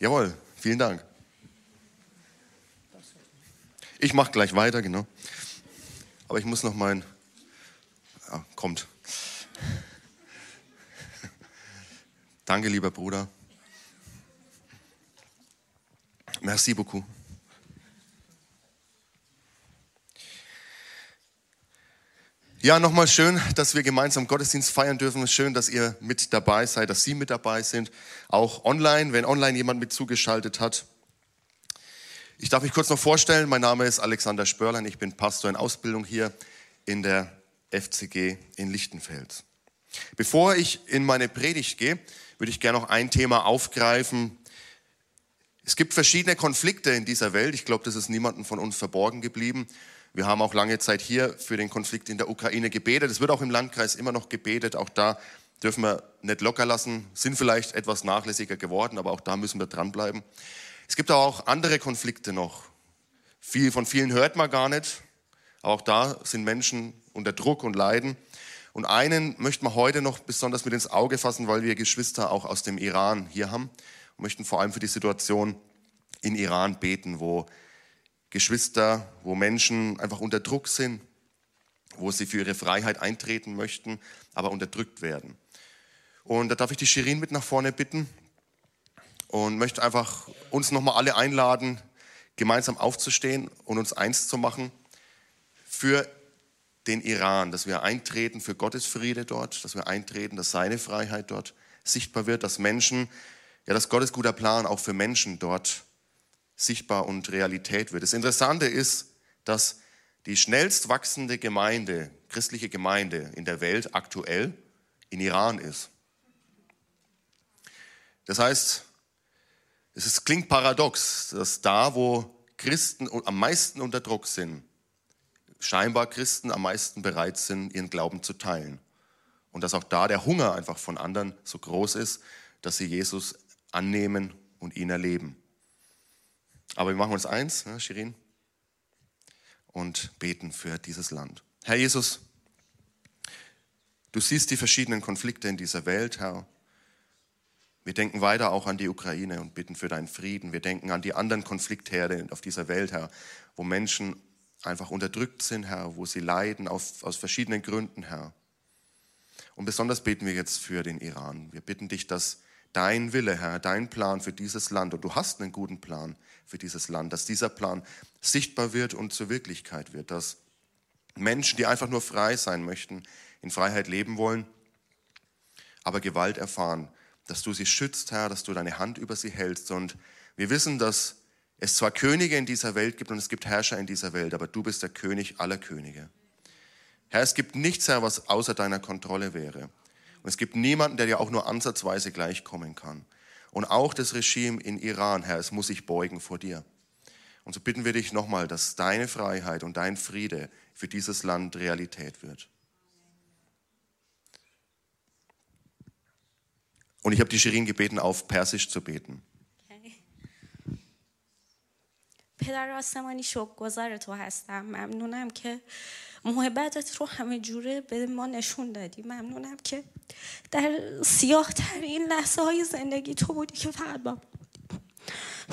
Jawohl, vielen Dank. Ich mache gleich weiter, genau. Aber ich muss noch mein. Ah, kommt. Danke, lieber Bruder. Merci beaucoup. Ja, nochmal schön, dass wir gemeinsam Gottesdienst feiern dürfen. Schön, dass ihr mit dabei seid, dass Sie mit dabei sind. Auch online, wenn online jemand mit zugeschaltet hat. Ich darf mich kurz noch vorstellen. Mein Name ist Alexander Spörlein. Ich bin Pastor in Ausbildung hier in der FCG in Lichtenfels. Bevor ich in meine Predigt gehe, würde ich gerne noch ein Thema aufgreifen. Es gibt verschiedene Konflikte in dieser Welt. Ich glaube, das ist niemandem von uns verborgen geblieben. Wir haben auch lange Zeit hier für den Konflikt in der Ukraine gebetet. Es wird auch im Landkreis immer noch gebetet. Auch da dürfen wir nicht locker lassen, sind vielleicht etwas nachlässiger geworden, aber auch da müssen wir dranbleiben. Es gibt auch andere Konflikte noch. Viel, von vielen hört man gar nicht. Auch da sind Menschen unter Druck und Leiden. Und einen möchten wir heute noch besonders mit ins Auge fassen, weil wir Geschwister auch aus dem Iran hier haben und möchten vor allem für die Situation in Iran beten, wo Geschwister, wo Menschen einfach unter Druck sind, wo sie für ihre Freiheit eintreten möchten, aber unterdrückt werden. Und da darf ich die Shirin mit nach vorne bitten und möchte einfach uns nochmal alle einladen, gemeinsam aufzustehen und uns eins zu machen für den Iran, dass wir eintreten für Gottes Friede dort, dass wir eintreten, dass seine Freiheit dort sichtbar wird, dass Menschen, ja, dass Gottes guter Plan auch für Menschen dort sichtbar und Realität wird. Das Interessante ist, dass die schnellst wachsende Gemeinde, christliche Gemeinde in der Welt aktuell in Iran ist. Das heißt, es ist, klingt paradox, dass da, wo Christen am meisten unter Druck sind, scheinbar Christen am meisten bereit sind, ihren Glauben zu teilen. Und dass auch da der Hunger einfach von anderen so groß ist, dass sie Jesus annehmen und ihn erleben. Aber wir machen uns eins, ne, Shirin, und beten für dieses Land. Herr Jesus, du siehst die verschiedenen Konflikte in dieser Welt, Herr. Wir denken weiter auch an die Ukraine und bitten für deinen Frieden. Wir denken an die anderen Konfliktherde auf dieser Welt, Herr, wo Menschen einfach unterdrückt sind, Herr, wo sie leiden auf, aus verschiedenen Gründen, Herr. Und besonders beten wir jetzt für den Iran. Wir bitten dich, dass dein Wille, Herr, dein Plan für dieses Land, und du hast einen guten Plan, für dieses Land, dass dieser Plan sichtbar wird und zur Wirklichkeit wird, dass Menschen, die einfach nur frei sein möchten, in Freiheit leben wollen, aber Gewalt erfahren, dass du sie schützt, Herr, dass du deine Hand über sie hältst. Und wir wissen, dass es zwar Könige in dieser Welt gibt und es gibt Herrscher in dieser Welt, aber du bist der König aller Könige. Herr, es gibt nichts, Herr, was außer deiner Kontrolle wäre. Und es gibt niemanden, der dir auch nur ansatzweise gleichkommen kann Und auch das Regime in Iran, Herr, es muss sich beugen vor dir. Und so bitten wir dich nochmal, dass deine Freiheit und dein Friede für dieses Land Realität wird. Und ich habe die Shirin gebeten, auf Persisch zu beten. پدر آسمانی شکرگزار تو هستم ممنونم که محبتت رو همه جوره به ما نشون دادی. ممنونم که در سیاه ترین لحظه های زندگی تو بودی که فقط با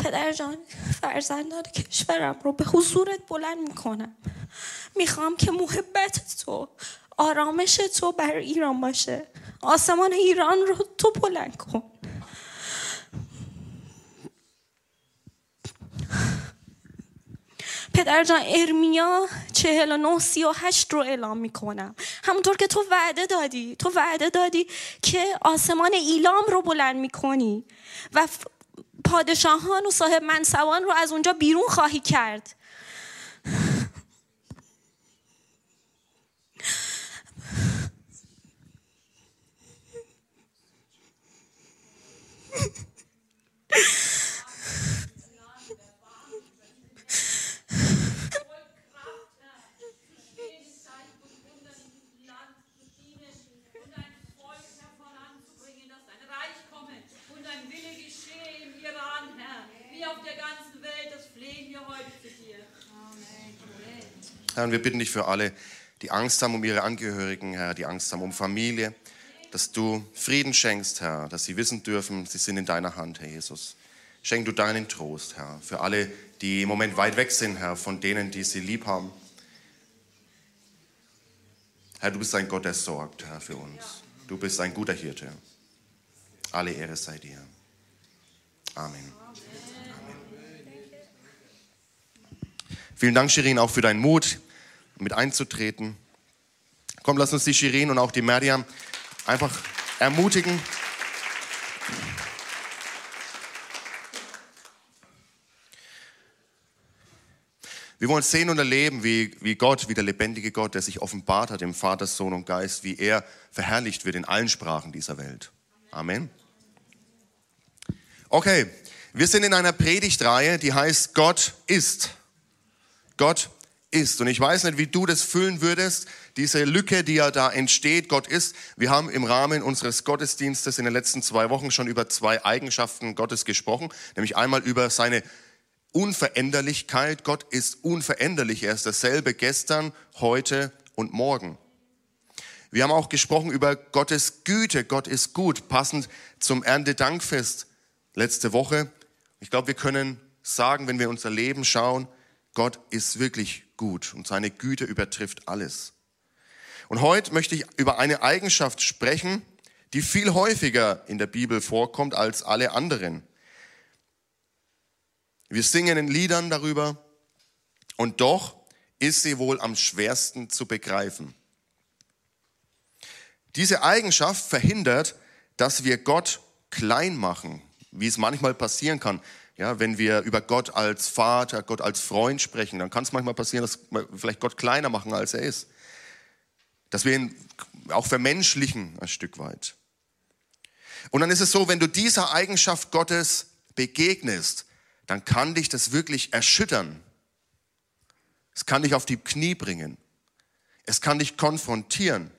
پدر جان فرزندان کشورم رو به حضورت بلند می‌کنم. می‌خوام که محبت تو آرامش تو بر ایران باشه. آسمان ایران رو تو بلند کن. پدر جان ارمیا 49 38 رو اعلام می‌کنم. همونطور که تو وعده دادی تو وعده دادی که آسمان ایلام رو بلند می‌کنی و پادشاهان و صاحب منصبان رو از اونجا بیرون خواهی کرد. Herr, und wir bitten dich für alle, die Angst haben um ihre Angehörigen, Herr, die Angst haben um Familie, dass du Frieden schenkst, Herr, dass sie wissen dürfen, sie sind in deiner Hand, Herr Jesus. schenk du deinen Trost, Herr, für alle, die im Moment weit weg sind, Herr, von denen, die sie lieb haben. Herr, du bist ein Gott, der sorgt, Herr, für uns. Du bist ein guter Hirte. Alle Ehre sei dir. Amen. Vielen Dank, Shirin, auch für deinen Mut, mit einzutreten. Komm, lass uns die Shirin und auch die Meriam einfach ermutigen. Wir wollen sehen und erleben, wie, wie Gott, wie der lebendige Gott, der sich offenbart hat im Vater, Sohn und Geist, wie er verherrlicht wird in allen Sprachen dieser Welt. Amen. Okay, wir sind in einer Predigtreihe, die heißt Gott ist. Gott ist. Und ich weiß nicht, wie du das füllen würdest, diese Lücke, die ja da entsteht, Gott ist. Wir haben im Rahmen unseres Gottesdienstes in den letzten zwei Wochen schon über zwei Eigenschaften Gottes gesprochen, nämlich einmal über seine Unveränderlichkeit. Gott ist unveränderlich. Er ist dasselbe gestern, heute und morgen. Wir haben auch gesprochen über Gottes Güte. Gott ist gut, passend zum Erntedankfest letzte Woche. Ich glaube, wir können sagen, wenn wir unser Leben schauen, Gott ist wirklich gut und seine Güte übertrifft alles. Und heute möchte ich über eine Eigenschaft sprechen, die viel häufiger in der Bibel vorkommt als alle anderen. Wir singen in Liedern darüber und doch ist sie wohl am schwersten zu begreifen. Diese Eigenschaft verhindert, dass wir Gott klein machen, wie es manchmal passieren kann. Ja, wenn wir über Gott als Vater, Gott als Freund sprechen, dann kann es manchmal passieren, dass wir vielleicht Gott kleiner machen, als er ist. Dass wir ihn auch vermenschlichen ein Stück weit. Und dann ist es so, wenn du dieser Eigenschaft Gottes begegnest, dann kann dich das wirklich erschüttern. Es kann dich auf die Knie bringen. Es kann dich konfrontieren.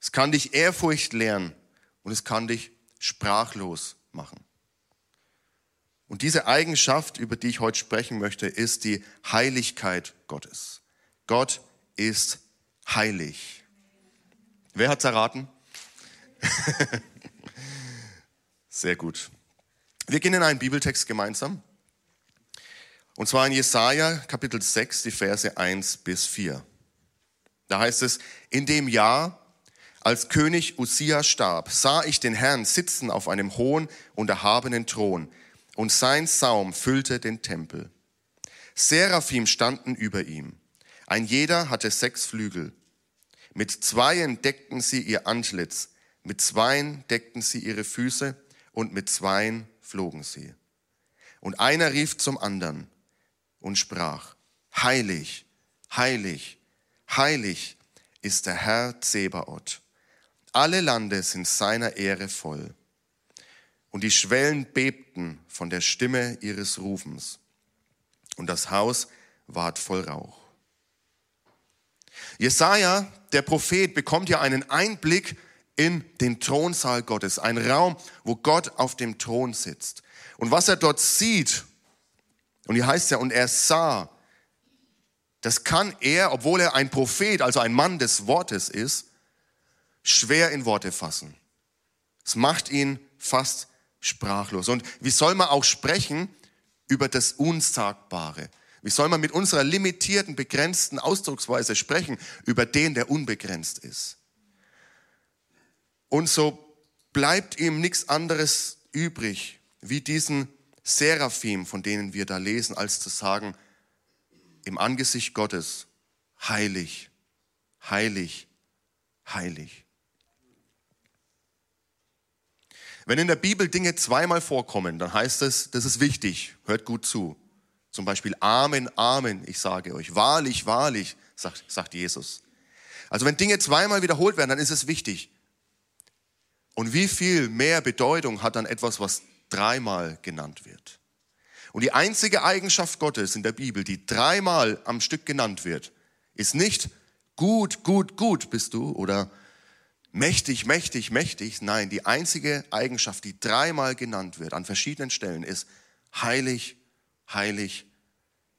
Es kann dich Ehrfurcht lehren und es kann dich sprachlos machen. Und diese Eigenschaft, über die ich heute sprechen möchte, ist die Heiligkeit Gottes. Gott ist heilig. Wer hat's erraten? Sehr gut. Wir gehen in einen Bibeltext gemeinsam. Und zwar in Jesaja Kapitel 6, die Verse 1 bis 4. Da heißt es, in dem Jahr, als König Usia starb, sah ich den Herrn sitzen auf einem hohen und erhabenen Thron und sein Saum füllte den Tempel. Seraphim standen über ihm. Ein jeder hatte sechs Flügel. Mit zweien deckten sie ihr Antlitz, mit zweien deckten sie ihre Füße und mit zweien flogen sie. Und einer rief zum anderen und sprach, Heilig, heilig, heilig ist der Herr Zebaoth. Alle Lande sind seiner Ehre voll. Und die Schwellen bebten von der Stimme ihres Rufens. Und das Haus ward voll Rauch. Jesaja, der Prophet, bekommt ja einen Einblick in den Thronsaal Gottes, ein Raum, wo Gott auf dem Thron sitzt. Und was er dort sieht, und hier heißt ja, und er sah, das kann er, obwohl er ein Prophet, also ein Mann des Wortes ist, schwer in Worte fassen. Es macht ihn fast sprachlos. Und wie soll man auch sprechen über das Unsagbare? Wie soll man mit unserer limitierten, begrenzten Ausdrucksweise sprechen über den, der unbegrenzt ist? Und so bleibt ihm nichts anderes übrig, wie diesen Seraphim, von denen wir da lesen, als zu sagen, im Angesicht Gottes, heilig, heilig, heilig. Wenn in der Bibel Dinge zweimal vorkommen, dann heißt es, das ist wichtig, hört gut zu. Zum Beispiel Amen, Amen, ich sage euch, wahrlich, wahrlich, sagt, sagt Jesus. Also wenn Dinge zweimal wiederholt werden, dann ist es wichtig. Und wie viel mehr Bedeutung hat dann etwas, was dreimal genannt wird? Und die einzige Eigenschaft Gottes in der Bibel, die dreimal am Stück genannt wird, ist nicht gut, gut, gut bist du oder mächtig, mächtig, mächtig. Nein, die einzige Eigenschaft, die dreimal genannt wird an verschiedenen Stellen, ist heilig, heilig,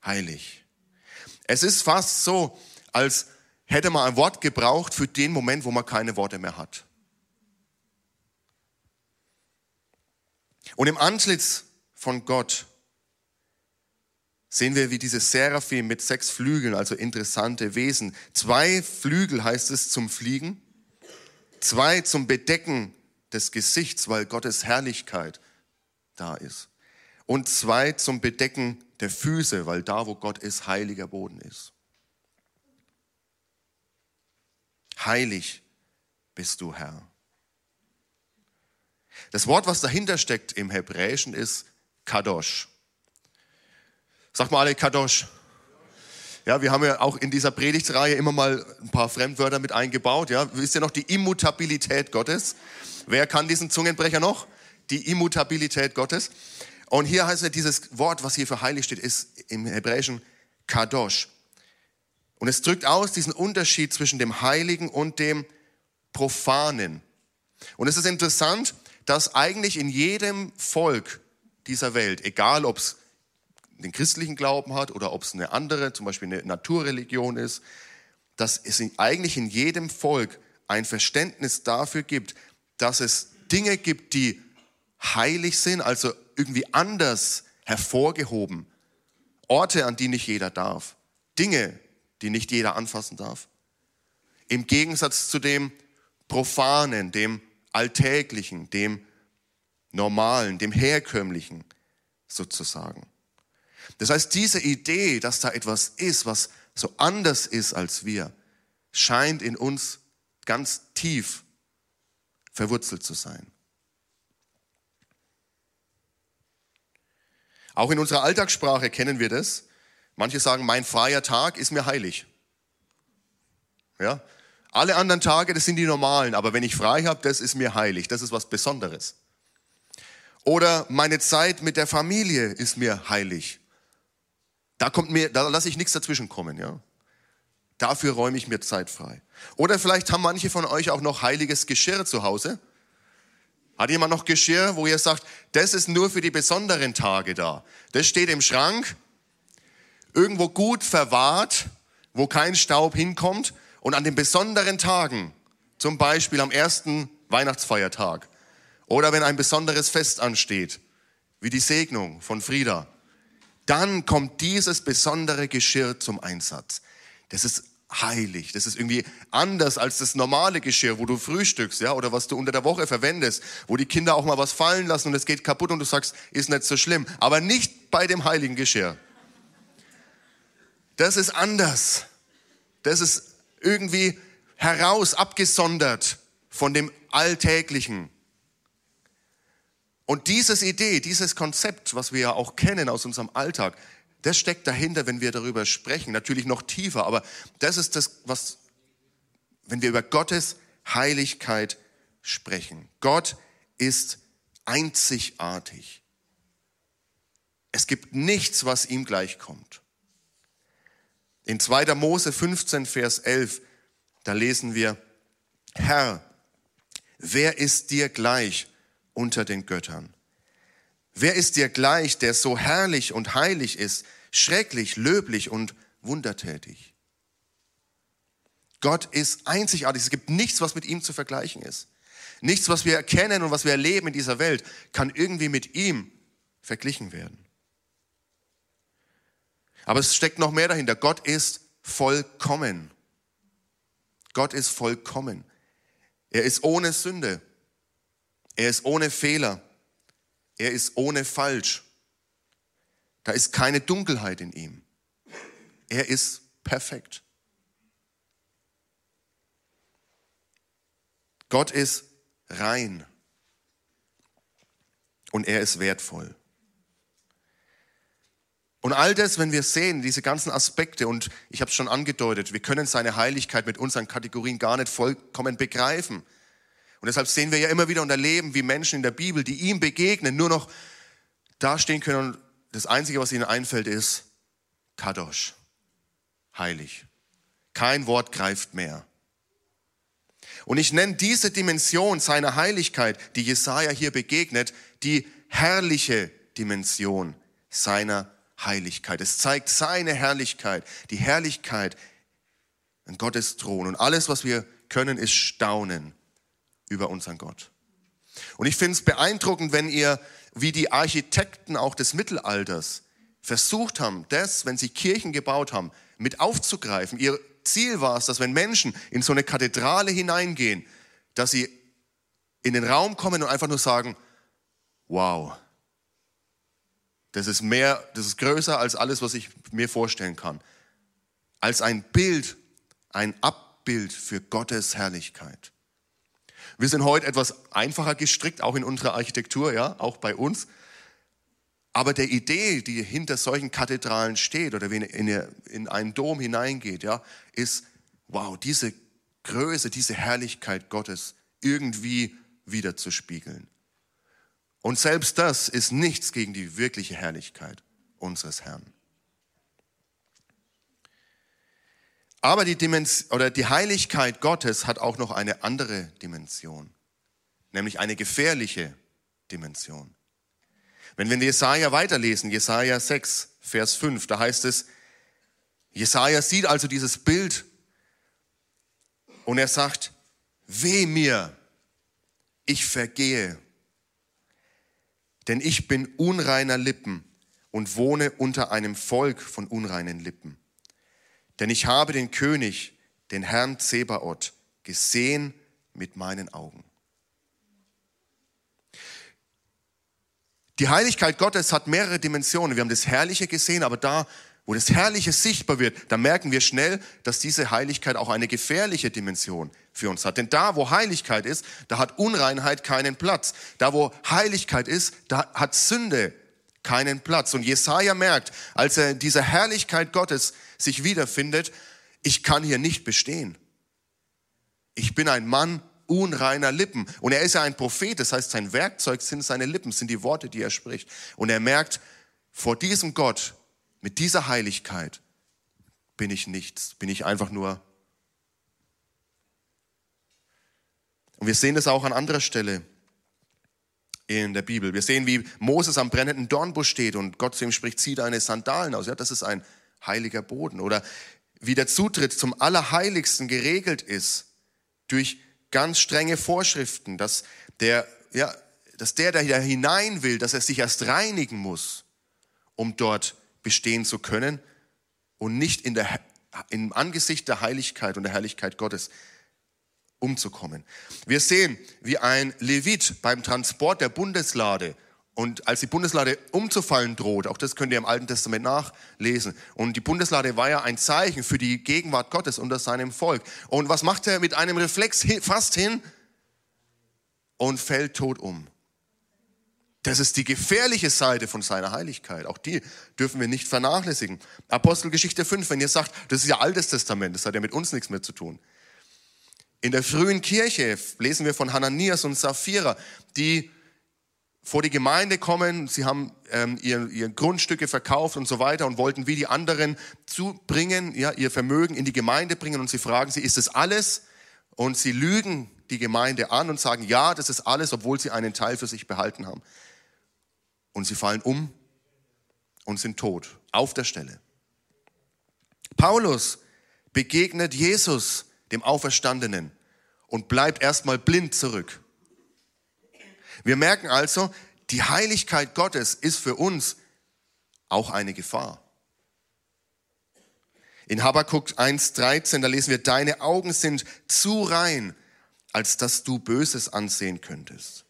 heilig. Es ist fast so, als hätte man ein Wort gebraucht für den Moment, wo man keine Worte mehr hat. Und im Antlitz von Gott sehen wir, wie diese Seraphim mit sechs Flügeln, also interessante Wesen, zwei Flügel heißt es zum Fliegen, zwei zum Bedecken des Gesichts, weil Gottes Herrlichkeit da ist. Und zwei zum Bedecken der Füße, weil da, wo Gott ist, heiliger Boden ist. Heilig bist du, Herr. Das Wort, was dahinter steckt im Hebräischen, ist Kadosh. Sag mal alle Kadosh. Ja, wir haben ja auch in dieser Predigtreihe immer mal ein paar Fremdwörter mit eingebaut. Ja, wisst ihr noch die Immutabilität Gottes? Wer kann diesen Zungenbrecher noch? Die Immutabilität Gottes. Und hier heißt ja dieses Wort, was hier für heilig steht, ist im Hebräischen Kadosh. Und es drückt aus diesen Unterschied zwischen dem Heiligen und dem Profanen. Und es ist interessant, dass eigentlich in jedem Volk dieser Welt, egal ob es den christlichen Glauben hat oder ob es eine andere, zum Beispiel eine Naturreligion ist, dass es eigentlich in jedem Volk ein Verständnis dafür gibt, dass es Dinge gibt, die heilig sind, also irgendwie anders hervorgehoben. Orte, an die nicht jeder darf. Dinge, die nicht jeder anfassen darf. Im Gegensatz zu dem Profanen, dem Alltäglichen, dem Normalen, dem Herkömmlichen sozusagen. Das heißt, diese Idee, dass da etwas ist, was so anders ist als wir, scheint in uns ganz tief verwurzelt zu sein. Auch in unserer Alltagssprache kennen wir das. Manche sagen, mein freier Tag ist mir heilig. Ja? Alle anderen Tage, das sind die normalen, aber wenn ich frei habe, das ist mir heilig, das ist was Besonderes. Oder meine Zeit mit der Familie ist mir heilig. Da kommt mir, da lasse ich nichts dazwischen kommen, ja. Dafür räume ich mir Zeit frei. Oder vielleicht haben manche von euch auch noch heiliges Geschirr zu Hause. Hat jemand noch Geschirr, wo ihr sagt, das ist nur für die besonderen Tage da. Das steht im Schrank, irgendwo gut verwahrt, wo kein Staub hinkommt und an den besonderen Tagen, zum Beispiel am ersten Weihnachtsfeiertag oder wenn ein besonderes Fest ansteht, wie die Segnung von Frieda, dann kommt dieses besondere Geschirr zum Einsatz. Das ist heilig. Das ist irgendwie anders als das normale Geschirr, wo du frühstückst, ja, oder was du unter der Woche verwendest, wo die Kinder auch mal was fallen lassen und es geht kaputt und du sagst, ist nicht so schlimm. Aber nicht bei dem heiligen Geschirr. Das ist anders. Das ist irgendwie heraus, abgesondert von dem Alltäglichen. Und dieses Idee, dieses Konzept, was wir ja auch kennen aus unserem Alltag, das steckt dahinter, wenn wir darüber sprechen. Natürlich noch tiefer, aber das ist das, was, wenn wir über Gottes Heiligkeit sprechen. Gott ist einzigartig. Es gibt nichts, was ihm gleichkommt. In 2. Mose 15, Vers 11, da lesen wir, Herr, wer ist dir gleich unter den Göttern? Wer ist dir gleich, der so herrlich und heilig ist, schrecklich, löblich und wundertätig? Gott ist einzigartig. Es gibt nichts, was mit ihm zu vergleichen ist. Nichts, was wir erkennen und was wir erleben in dieser Welt, kann irgendwie mit ihm verglichen werden. Aber es steckt noch mehr dahinter. Gott ist vollkommen. Gott ist vollkommen. Er ist ohne Sünde. Er ist ohne Fehler. Er ist ohne Falsch. Da ist keine Dunkelheit in ihm. Er ist perfekt. Gott ist rein und er ist wertvoll. Und all das, wenn wir sehen, diese ganzen Aspekte, und ich habe es schon angedeutet, wir können seine Heiligkeit mit unseren Kategorien gar nicht vollkommen begreifen. Und deshalb sehen wir ja immer wieder und erleben, wie Menschen in der Bibel, die ihm begegnen, nur noch dastehen können und das Einzige, was ihnen einfällt, ist Kadosh, heilig. Kein Wort greift mehr. Und ich nenne diese Dimension seiner Heiligkeit, die Jesaja hier begegnet, die herrliche Dimension seiner Heiligkeit. Es zeigt seine Herrlichkeit, die Herrlichkeit an Gottes Thron. Und alles, was wir können, ist staunen über unseren Gott. Und ich finde es beeindruckend, wenn ihr wie die Architekten auch des Mittelalters versucht haben, das, wenn sie Kirchen gebaut haben, mit aufzugreifen. Ihr Ziel war es, dass wenn Menschen in so eine Kathedrale hineingehen, dass sie in den Raum kommen und einfach nur sagen, wow, das ist mehr, das ist größer als alles, was ich mir vorstellen kann. Als ein Bild, ein Abbild für Gottes Herrlichkeit. Wir sind heute etwas einfacher gestrickt, auch in unserer Architektur, ja, auch bei uns. Aber der Idee, die hinter solchen Kathedralen steht oder wenn in, in einen Dom hineingeht, ja, ist, wow, diese Größe, diese Herrlichkeit Gottes irgendwie wiederzuspiegeln. Und selbst das ist nichts gegen die wirkliche Herrlichkeit unseres Herrn. Aber die, Dimension, oder die Heiligkeit Gottes hat auch noch eine andere Dimension, nämlich eine gefährliche Dimension. Wenn wir in Jesaja weiterlesen, Jesaja 6, Vers 5, da heißt es, Jesaja sieht also dieses Bild und er sagt, weh mir, ich vergehe, denn ich bin unreiner Lippen und wohne unter einem Volk von unreinen Lippen. Denn ich habe den König, den Herrn Zebaoth, gesehen mit meinen Augen. Die Heiligkeit Gottes hat mehrere Dimensionen. Wir haben das Herrliche gesehen, aber da, wo das Herrliche sichtbar wird, da merken wir schnell, dass diese Heiligkeit auch eine gefährliche Dimension für uns hat. Denn da, wo Heiligkeit ist, da hat Unreinheit keinen Platz. Da, wo Heiligkeit ist, da hat Sünde keinen Platz. Und Jesaja merkt, als er dieser Herrlichkeit Gottes sich wiederfindet, ich kann hier nicht bestehen. Ich bin ein Mann unreiner Lippen. Und er ist ja ein Prophet, das heißt, sein Werkzeug sind seine Lippen, sind die Worte, die er spricht. Und er merkt, vor diesem Gott, mit dieser Heiligkeit, bin ich nichts, bin ich einfach nur. Und wir sehen das auch an anderer Stelle in der Bibel. Wir sehen, wie Moses am brennenden Dornbusch steht und Gott zu ihm spricht, zieh deine Sandalen aus. Ja, das ist ein heiliger Boden. Oder wie der Zutritt zum Allerheiligsten geregelt ist durch ganz strenge Vorschriften, dass der, ja, dass der, der hier hinein will, dass er sich erst reinigen muss, um dort bestehen zu können und nicht in der, im Angesicht der Heiligkeit und der Herrlichkeit Gottes umzukommen. Wir sehen, wie ein Levit beim Transport der Bundeslade und als die Bundeslade umzufallen droht, auch das könnt ihr im Alten Testament nachlesen. Und die Bundeslade war ja ein Zeichen für die Gegenwart Gottes unter seinem Volk. Und was macht er mit einem Reflex fast hin und fällt tot um? Das ist die gefährliche Seite von seiner Heiligkeit. Auch die dürfen wir nicht vernachlässigen. Apostelgeschichte 5, wenn ihr sagt, das ist ja Altes Testament, das hat ja mit uns nichts mehr zu tun. In der frühen Kirche lesen wir von Hananias und Sapphira, die vor die Gemeinde kommen, sie haben ähm, ihr, ihr Grundstücke verkauft und so weiter und wollten wie die anderen zubringen, ja, ihr Vermögen in die Gemeinde bringen und sie fragen sie, ist es alles? Und sie lügen die Gemeinde an und sagen, ja, das ist alles, obwohl sie einen Teil für sich behalten haben. Und sie fallen um und sind tot, auf der Stelle. Paulus begegnet Jesus, dem Auferstandenen, und bleibt erstmal blind zurück. Wir merken also, die Heiligkeit Gottes ist für uns auch eine Gefahr. In Habakkuk 1,13, da lesen wir, deine Augen sind zu rein, als dass du Böses ansehen könntest.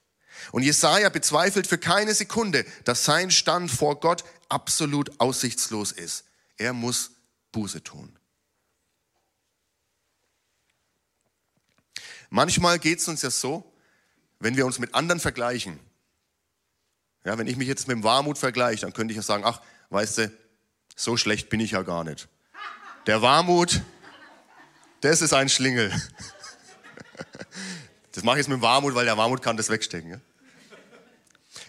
Und Jesaja bezweifelt für keine Sekunde, dass sein Stand vor Gott absolut aussichtslos ist. Er muss Buße tun. Manchmal geht es uns ja so, wenn wir uns mit anderen vergleichen, ja, wenn ich mich jetzt mit dem Warmut vergleiche, dann könnte ich ja sagen, ach, weißt du, so schlecht bin ich ja gar nicht. Der Warmut, das ist ein Schlingel. Das mache ich jetzt mit dem Warmut, weil der Warmut kann das wegstecken. Ja?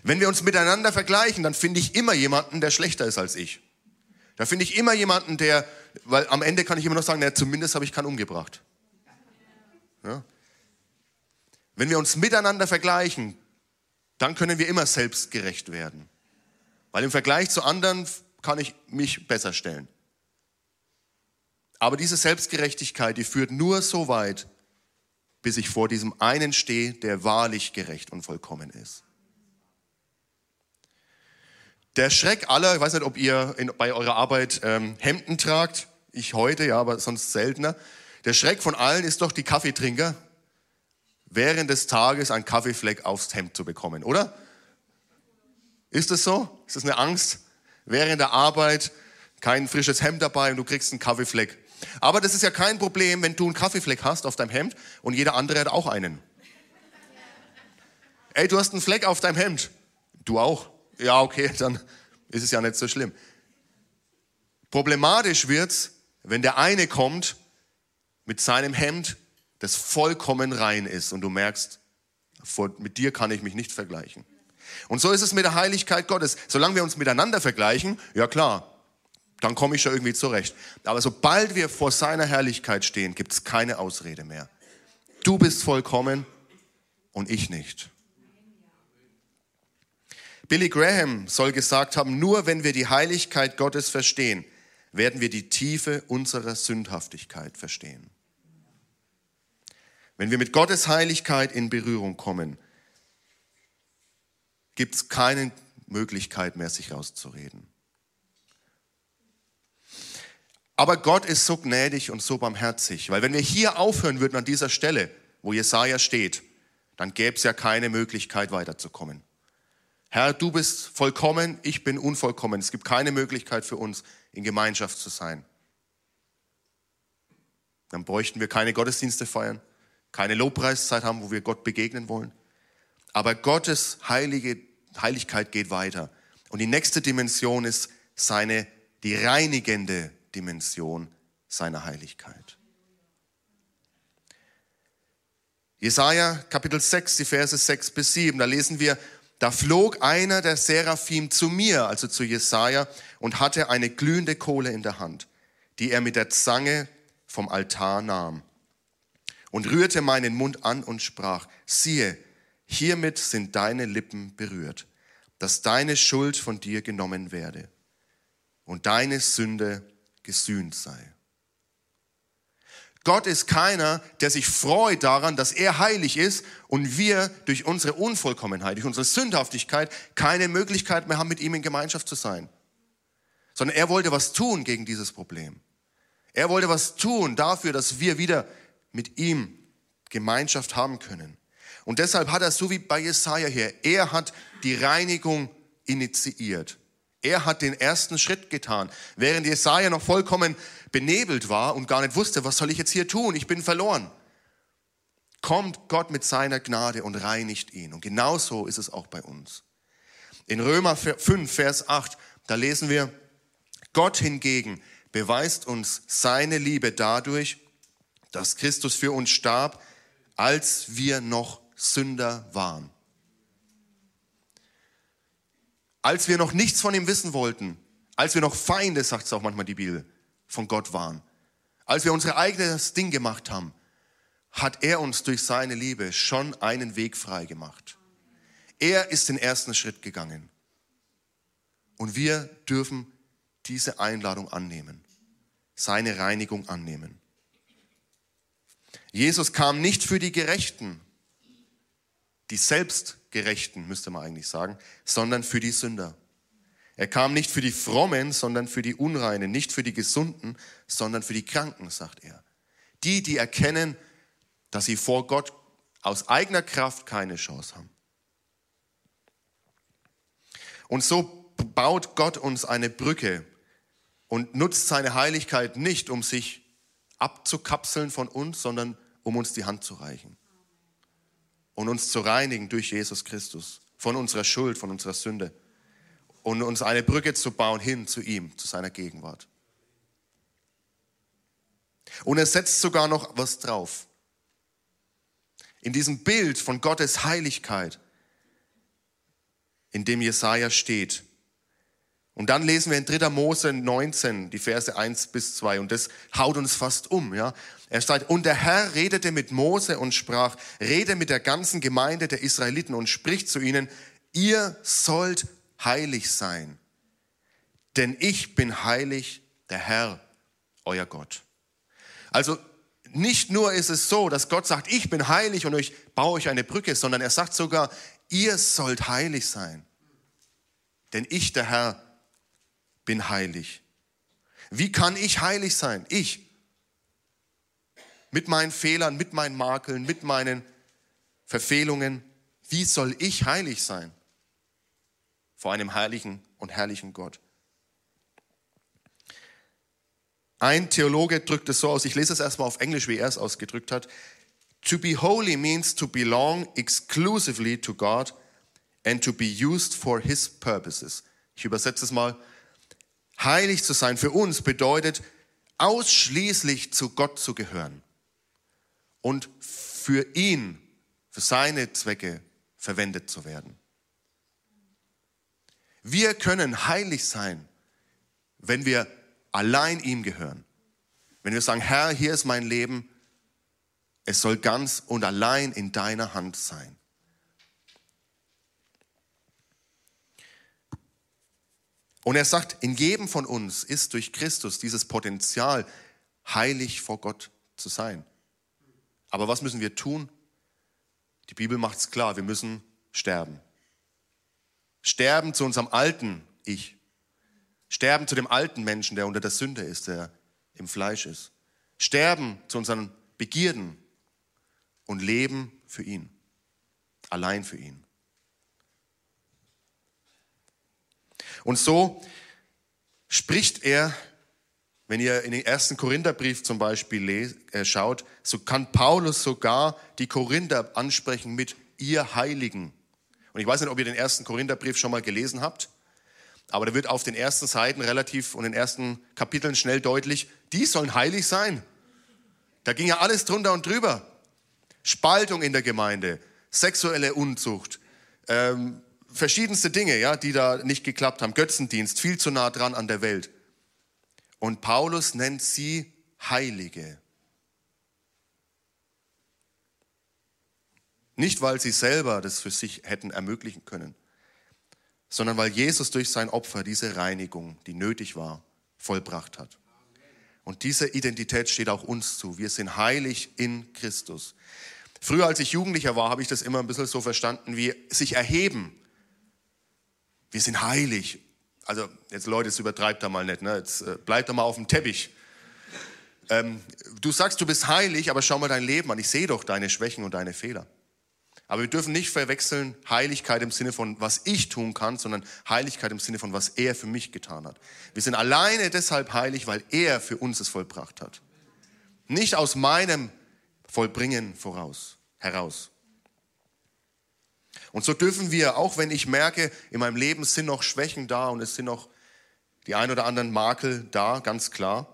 Wenn wir uns miteinander vergleichen, dann finde ich immer jemanden, der schlechter ist als ich. Da finde ich immer jemanden, der, weil am Ende kann ich immer noch sagen, na, zumindest habe ich keinen umgebracht. Ja? Wenn wir uns miteinander vergleichen, dann können wir immer selbstgerecht werden. Weil im Vergleich zu anderen kann ich mich besser stellen. Aber diese Selbstgerechtigkeit, die führt nur so weit, bis ich vor diesem einen stehe, der wahrlich gerecht und vollkommen ist. Der Schreck aller, ich weiß nicht, ob ihr in, bei eurer Arbeit ähm, Hemden tragt, ich heute, ja, aber sonst seltener. Der Schreck von allen ist doch die Kaffeetrinker, während des Tages einen Kaffeefleck aufs Hemd zu bekommen, oder? Ist das so? Ist das eine Angst? Während der Arbeit kein frisches Hemd dabei und du kriegst einen Kaffeefleck. Aber das ist ja kein Problem, wenn du einen Kaffeefleck hast auf deinem Hemd und jeder andere hat auch einen. Ey, du hast einen Fleck auf deinem Hemd. Du auch? Ja, okay, dann ist es ja nicht so schlimm. Problematisch wird's, wenn der eine kommt mit seinem Hemd, das vollkommen rein ist und du merkst, mit dir kann ich mich nicht vergleichen. Und so ist es mit der Heiligkeit Gottes. Solange wir uns miteinander vergleichen, ja klar, dann komme ich schon irgendwie zurecht. Aber sobald wir vor seiner Herrlichkeit stehen, gibt es keine Ausrede mehr. Du bist vollkommen und ich nicht. Billy Graham soll gesagt haben, nur wenn wir die Heiligkeit Gottes verstehen, werden wir die Tiefe unserer Sündhaftigkeit verstehen. Wenn wir mit Gottes Heiligkeit in Berührung kommen, gibt es keine Möglichkeit mehr, sich rauszureden. Aber Gott ist so gnädig und so barmherzig, weil wenn wir hier aufhören würden an dieser Stelle, wo Jesaja steht, dann gäbe es ja keine Möglichkeit weiterzukommen. Herr, du bist vollkommen, ich bin unvollkommen. Es gibt keine Möglichkeit für uns, in Gemeinschaft zu sein. Dann bräuchten wir keine Gottesdienste feiern, keine Lobpreiszeit haben, wo wir Gott begegnen wollen. Aber Gottes heilige Heiligkeit geht weiter. Und die nächste Dimension ist seine, die reinigende Dimension seiner Heiligkeit. Jesaja Kapitel 6, die Verse 6 bis 7, da lesen wir, da flog einer der Seraphim zu mir, also zu Jesaja, und hatte eine glühende Kohle in der Hand, die er mit der Zange vom Altar nahm und rührte meinen Mund an und sprach, siehe, hiermit sind deine Lippen berührt, dass deine Schuld von dir genommen werde und deine Sünde gesühnt sei. Gott ist keiner, der sich freut daran, dass er heilig ist und wir durch unsere Unvollkommenheit, durch unsere Sündhaftigkeit keine Möglichkeit mehr haben, mit ihm in Gemeinschaft zu sein. Sondern er wollte was tun gegen dieses Problem. Er wollte was tun dafür, dass wir wieder mit ihm Gemeinschaft haben können. Und deshalb hat er, so wie bei Jesaja hier, er hat die Reinigung initiiert. Er hat den ersten Schritt getan, während Jesaja noch vollkommen benebelt war und gar nicht wusste, was soll ich jetzt hier tun? Ich bin verloren. Kommt Gott mit seiner Gnade und reinigt ihn. Und genauso ist es auch bei uns. In Römer 5, Vers 8, da lesen wir, Gott hingegen beweist uns seine Liebe dadurch, dass Christus für uns starb, als wir noch Sünder waren. Als wir noch nichts von ihm wissen wollten, als wir noch Feinde, sagt es auch manchmal die Bibel, von Gott waren, als wir unser eigenes Ding gemacht haben, hat er uns durch seine Liebe schon einen Weg frei gemacht. Er ist den ersten Schritt gegangen. Und wir dürfen diese Einladung annehmen, seine Reinigung annehmen. Jesus kam nicht für die Gerechten, die Selbstgerechten, müsste man eigentlich sagen, sondern für die Sünder. Er kam nicht für die Frommen, sondern für die Unreinen, nicht für die Gesunden, sondern für die Kranken, sagt er. Die, die erkennen, dass sie vor Gott aus eigener Kraft keine Chance haben. Und so baut Gott uns eine Brücke und nutzt seine Heiligkeit nicht, um sich abzukapseln von uns, sondern um uns die Hand zu reichen und uns zu reinigen durch Jesus Christus von unserer Schuld, von unserer Sünde und uns eine Brücke zu bauen hin zu ihm, zu seiner Gegenwart. Und er setzt sogar noch was drauf. In diesem Bild von Gottes Heiligkeit, in dem Jesaja steht, und dann lesen wir in 3. Mose 19, die Verse 1 bis 2, und das haut uns fast um, ja. Er sagt, und der Herr redete mit Mose und sprach, rede mit der ganzen Gemeinde der Israeliten und spricht zu ihnen, ihr sollt heilig sein, denn ich bin heilig, der Herr, euer Gott. Also nicht nur ist es so, dass Gott sagt, ich bin heilig und ich baue euch eine Brücke, sondern er sagt sogar, ihr sollt heilig sein. denn ich, der Herr, bin heilig. Wie kann ich heilig sein? Ich. Mit meinen Fehlern, mit meinen Makeln, mit meinen Verfehlungen. Wie soll ich heilig sein? Vor einem heiligen und herrlichen Gott. Ein Theologe drückt es so aus, ich lese es erstmal auf Englisch, wie er es ausgedrückt hat. To be holy means to belong exclusively to God and to be used for his purposes. Ich übersetze es mal. Heilig zu sein für uns bedeutet, ausschließlich zu Gott zu gehören und für ihn, für seine Zwecke verwendet zu werden. Wir können heilig sein, wenn wir allein ihm gehören. Wenn wir sagen, Herr, hier ist mein Leben, es soll ganz und allein in deiner Hand sein. Und er sagt, in jedem von uns ist durch Christus dieses Potenzial, heilig vor Gott zu sein. Aber was müssen wir tun? Die Bibel macht es klar, wir müssen sterben. Sterben zu unserem alten Ich. Sterben zu dem alten Menschen, der unter der Sünde ist, der im Fleisch ist. Sterben zu unseren Begierden und leben für ihn. Allein für ihn. Und so spricht er, wenn ihr in den ersten Korintherbrief zum Beispiel äh, schaut, so kann Paulus sogar die Korinther ansprechen mit ihr Heiligen. Und ich weiß nicht, ob ihr den ersten Korintherbrief schon mal gelesen habt, aber da wird auf den ersten Seiten relativ und den ersten Kapiteln schnell deutlich, die sollen heilig sein. Da ging ja alles drunter und drüber. Spaltung in der Gemeinde, sexuelle Unzucht, ähm, verschiedenste Dinge, ja, die da nicht geklappt haben. Götzendienst, viel zu nah dran an der Welt. Und Paulus nennt sie Heilige. Nicht, weil sie selber das für sich hätten ermöglichen können, sondern weil Jesus durch sein Opfer diese Reinigung, die nötig war, vollbracht hat. Und diese Identität steht auch uns zu. Wir sind heilig in Christus. Früher, als ich Jugendlicher war, habe ich das immer ein bisschen so verstanden wie sich erheben. Wir sind heilig. Also jetzt Leute, jetzt übertreibt da mal nicht, ne? jetzt äh, bleibt da mal auf dem Teppich. Ähm, du sagst, du bist heilig, aber schau mal dein Leben an. Ich sehe doch deine Schwächen und deine Fehler. Aber wir dürfen nicht verwechseln Heiligkeit im Sinne von, was ich tun kann, sondern Heiligkeit im Sinne von, was er für mich getan hat. Wir sind alleine deshalb heilig, weil er für uns es vollbracht hat. Nicht aus meinem Vollbringen voraus, heraus. Und so dürfen wir, auch wenn ich merke, in meinem Leben sind noch Schwächen da und es sind noch die ein oder anderen Makel da, ganz klar,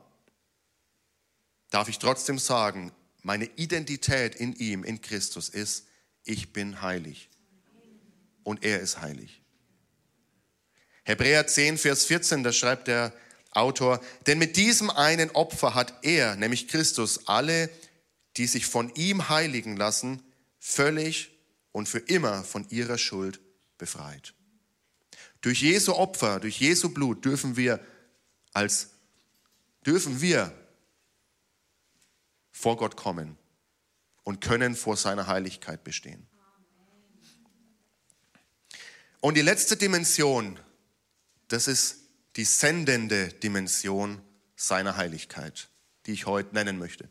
darf ich trotzdem sagen, meine Identität in ihm, in Christus ist, ich bin heilig. Und er ist heilig. Hebräer 10, Vers 14, da schreibt der Autor, denn mit diesem einen Opfer hat er, nämlich Christus, alle, die sich von ihm heiligen lassen, völlig und für immer von ihrer Schuld befreit. Durch Jesu Opfer, durch Jesu Blut dürfen wir als dürfen wir vor Gott kommen und können vor seiner Heiligkeit bestehen. Und die letzte Dimension, das ist die sendende Dimension seiner Heiligkeit, die ich heute nennen möchte.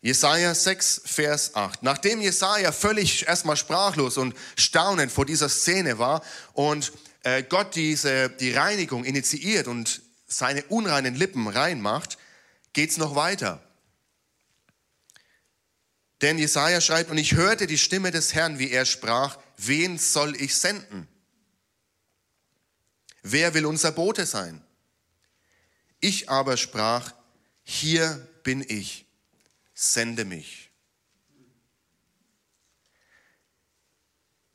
Jesaja 6, Vers 8. Nachdem Jesaja völlig erstmal sprachlos und staunend vor dieser Szene war und äh, Gott diese, die Reinigung initiiert und seine unreinen Lippen reinmacht, geht's noch weiter. Denn Jesaja schreibt, und ich hörte die Stimme des Herrn, wie er sprach, wen soll ich senden? Wer will unser Bote sein? Ich aber sprach, hier bin ich sende mich.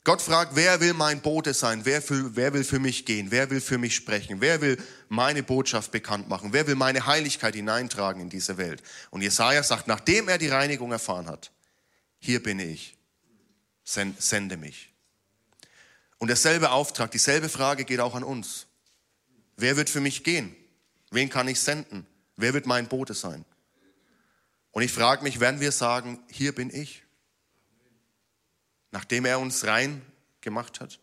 Gott fragt, wer will mein Bote sein? Wer, für, wer will für mich gehen? Wer will für mich sprechen? Wer will meine Botschaft bekannt machen? Wer will meine Heiligkeit hineintragen in diese Welt? Und Jesaja sagt, nachdem er die Reinigung erfahren hat, hier bin ich, sende mich. Und derselbe Auftrag, dieselbe Frage geht auch an uns. Wer wird für mich gehen? Wen kann ich senden? Wer wird mein Bote sein? Und ich frage mich, werden wir sagen, hier bin ich? Nachdem er uns rein gemacht hat.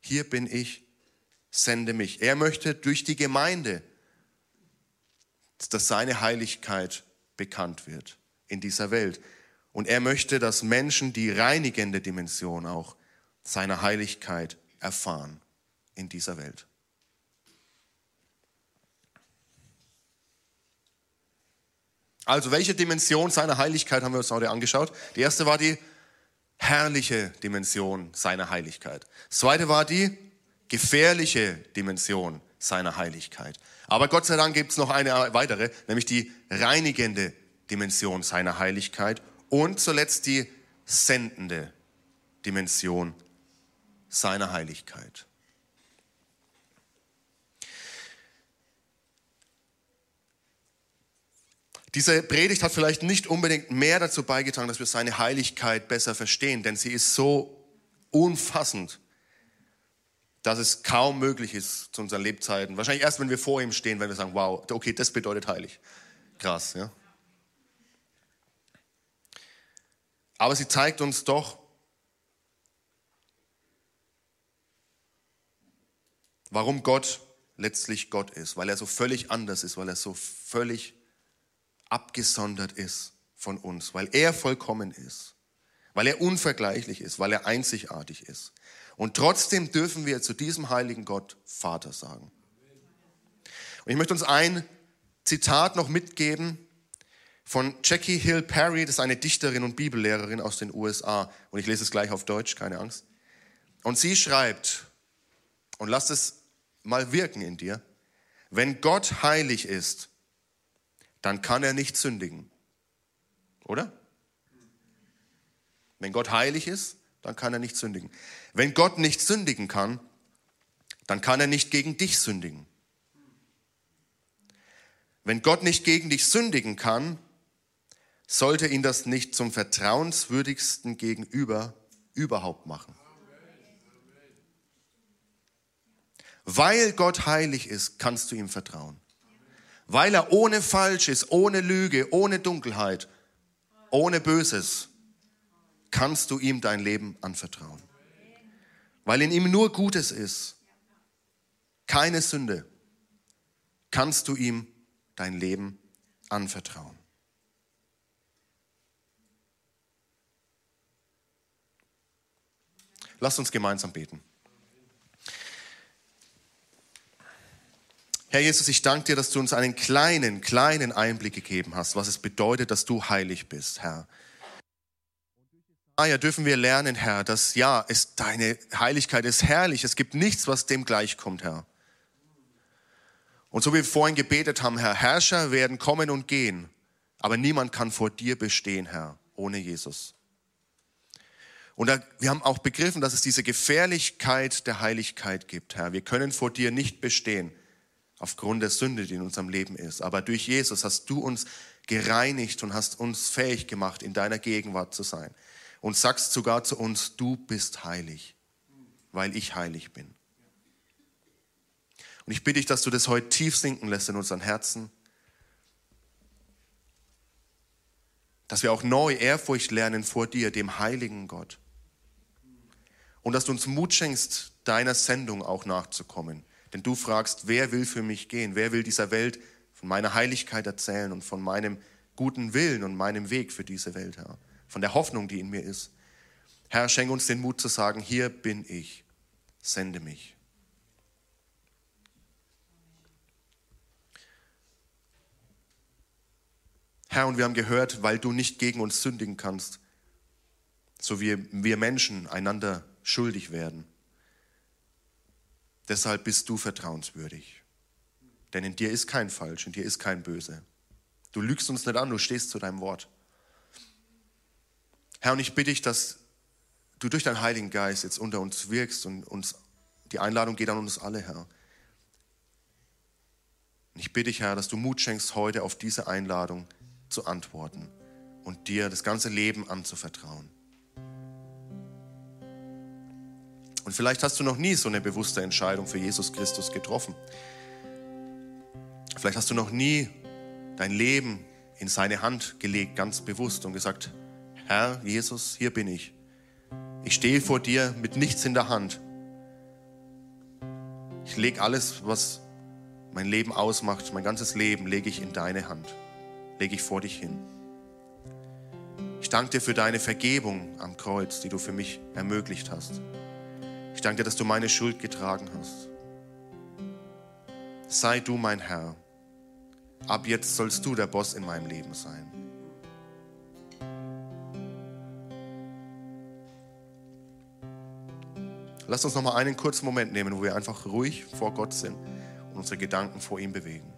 Hier bin ich, sende mich. Er möchte durch die Gemeinde, dass seine Heiligkeit bekannt wird in dieser Welt. Und er möchte, dass Menschen die reinigende Dimension auch seiner Heiligkeit erfahren in dieser Welt. Also, welche Dimension seiner Heiligkeit haben wir uns heute angeschaut? Die erste war die herrliche Dimension seiner Heiligkeit. Das zweite war die gefährliche Dimension seiner Heiligkeit. Aber Gott sei Dank gibt es noch eine weitere, nämlich die reinigende Dimension seiner Heiligkeit und zuletzt die sendende Dimension seiner Heiligkeit. Diese Predigt hat vielleicht nicht unbedingt mehr dazu beigetragen, dass wir seine Heiligkeit besser verstehen, denn sie ist so umfassend, dass es kaum möglich ist zu unseren Lebzeiten. Wahrscheinlich erst, wenn wir vor ihm stehen, wenn wir sagen, wow, okay, das bedeutet heilig. Krass, ja. Aber sie zeigt uns doch, warum Gott letztlich Gott ist, weil er so völlig anders ist, weil er so völlig abgesondert ist von uns, weil er vollkommen ist, weil er unvergleichlich ist, weil er einzigartig ist. Und trotzdem dürfen wir zu diesem heiligen Gott Vater sagen. Und ich möchte uns ein Zitat noch mitgeben von Jackie Hill Perry, das ist eine Dichterin und Bibellehrerin aus den USA. Und ich lese es gleich auf Deutsch, keine Angst. Und sie schreibt, und lasst es mal wirken in dir, wenn Gott heilig ist, dann kann er nicht sündigen. Oder? Wenn Gott heilig ist, dann kann er nicht sündigen. Wenn Gott nicht sündigen kann, dann kann er nicht gegen dich sündigen. Wenn Gott nicht gegen dich sündigen kann, sollte ihn das nicht zum vertrauenswürdigsten Gegenüber überhaupt machen. Weil Gott heilig ist, kannst du ihm vertrauen weil er ohne Falsch ist, ohne Lüge, ohne Dunkelheit, ohne Böses, kannst du ihm dein Leben anvertrauen. Weil in ihm nur Gutes ist, keine Sünde, kannst du ihm dein Leben anvertrauen. Lasst uns gemeinsam beten. Herr Jesus, ich danke dir, dass du uns einen kleinen, kleinen Einblick gegeben hast, was es bedeutet, dass du heilig bist, Herr. Ah ja, dürfen wir lernen, Herr, dass ja, es, deine Heiligkeit ist herrlich. Es gibt nichts, was dem gleichkommt, Herr. Und so wie wir vorhin gebetet haben, Herr, Herrscher werden kommen und gehen, aber niemand kann vor dir bestehen, Herr, ohne Jesus. Und da, wir haben auch begriffen, dass es diese Gefährlichkeit der Heiligkeit gibt, Herr. Wir können vor dir nicht bestehen aufgrund der Sünde, die in unserem Leben ist. Aber durch Jesus hast du uns gereinigt und hast uns fähig gemacht, in deiner Gegenwart zu sein. Und sagst sogar zu uns, du bist heilig, weil ich heilig bin. Und ich bitte dich, dass du das heute tief sinken lässt in unseren Herzen. Dass wir auch neu Ehrfurcht lernen vor dir, dem heiligen Gott. Und dass du uns Mut schenkst, deiner Sendung auch nachzukommen denn du fragst, wer will für mich gehen? Wer will dieser Welt von meiner Heiligkeit erzählen und von meinem guten Willen und meinem Weg für diese Welt, Herr? Von der Hoffnung, die in mir ist. Herr, schenk uns den Mut zu sagen, hier bin ich, sende mich. Herr, und wir haben gehört, weil du nicht gegen uns sündigen kannst, so wie wir Menschen einander schuldig werden. Deshalb bist du vertrauenswürdig. Denn in dir ist kein Falsch, in dir ist kein Böse. Du lügst uns nicht an, du stehst zu deinem Wort. Herr, und ich bitte dich, dass du durch deinen Heiligen Geist jetzt unter uns wirkst und uns, die Einladung geht an uns alle, Herr. Und ich bitte dich, Herr, dass du Mut schenkst, heute auf diese Einladung zu antworten und dir das ganze Leben anzuvertrauen. Und vielleicht hast du noch nie so eine bewusste Entscheidung für Jesus Christus getroffen. Vielleicht hast du noch nie dein Leben in seine Hand gelegt, ganz bewusst und gesagt, Herr Jesus, hier bin ich. Ich stehe vor dir mit nichts in der Hand. Ich lege alles, was mein Leben ausmacht, mein ganzes Leben, lege ich in deine Hand, lege ich vor dich hin. Ich danke dir für deine Vergebung am Kreuz, die du für mich ermöglicht hast. Ich danke dir, dass du meine Schuld getragen hast. Sei du mein Herr. Ab jetzt sollst du der Boss in meinem Leben sein. Lass uns noch mal einen kurzen Moment nehmen, wo wir einfach ruhig vor Gott sind und unsere Gedanken vor ihm bewegen.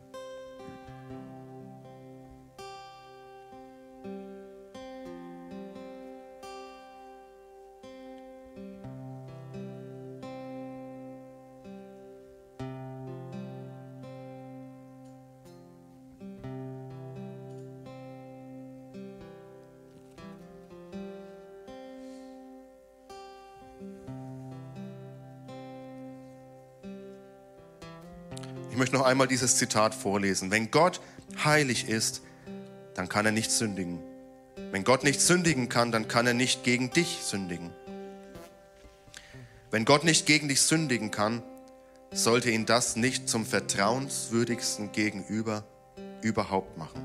Möchte noch einmal dieses Zitat vorlesen. Wenn Gott heilig ist, dann kann er nicht sündigen. Wenn Gott nicht sündigen kann, dann kann er nicht gegen dich sündigen. Wenn Gott nicht gegen dich sündigen kann, sollte ihn das nicht zum vertrauenswürdigsten Gegenüber überhaupt machen.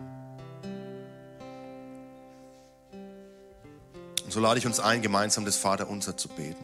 Und so lade ich uns ein, gemeinsam das Vaterunser zu beten.